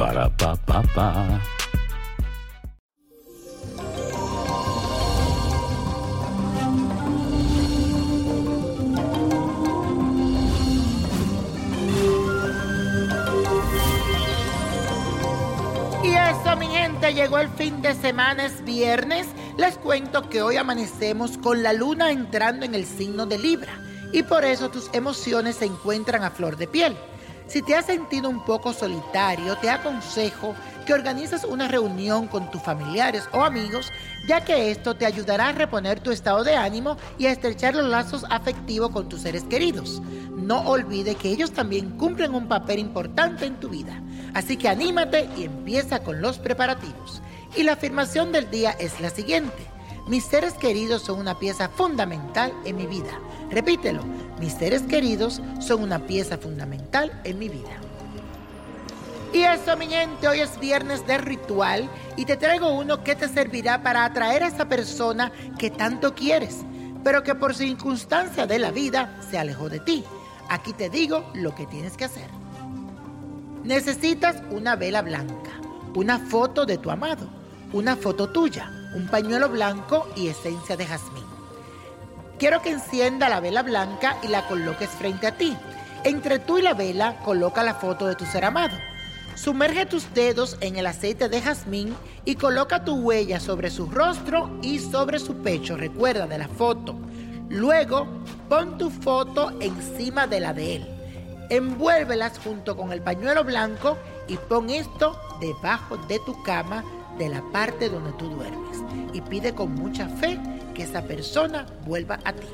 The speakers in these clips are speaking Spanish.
Para pa. Y eso, mi gente, llegó el fin de semana, es viernes. Les cuento que hoy amanecemos con la luna entrando en el signo de Libra y por eso tus emociones se encuentran a flor de piel. Si te has sentido un poco solitario, te aconsejo que organices una reunión con tus familiares o amigos, ya que esto te ayudará a reponer tu estado de ánimo y a estrechar los lazos afectivos con tus seres queridos. No olvide que ellos también cumplen un papel importante en tu vida. Así que anímate y empieza con los preparativos. Y la afirmación del día es la siguiente. Mis seres queridos son una pieza fundamental en mi vida. Repítelo, mis seres queridos son una pieza fundamental en mi vida. Y eso, mi gente, hoy es viernes de ritual y te traigo uno que te servirá para atraer a esa persona que tanto quieres, pero que por circunstancia de la vida se alejó de ti. Aquí te digo lo que tienes que hacer. Necesitas una vela blanca, una foto de tu amado, una foto tuya, un pañuelo blanco y esencia de jazmín. Quiero que encienda la vela blanca y la coloques frente a ti. Entre tú y la vela coloca la foto de tu ser amado. Sumerge tus dedos en el aceite de jazmín y coloca tu huella sobre su rostro y sobre su pecho. Recuerda de la foto. Luego, pon tu foto encima de la de él. Envuélvelas junto con el pañuelo blanco y pon esto debajo de tu cama de la parte donde tú duermes. Y pide con mucha fe que esa persona vuelva a ti.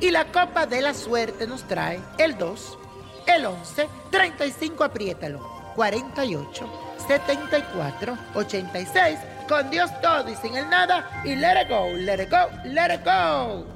Y la copa de la suerte nos trae el 2, el 11, 35, apriétalo, 48, 74, 86, con Dios todo y sin el nada, y let it go, let it go, let it go.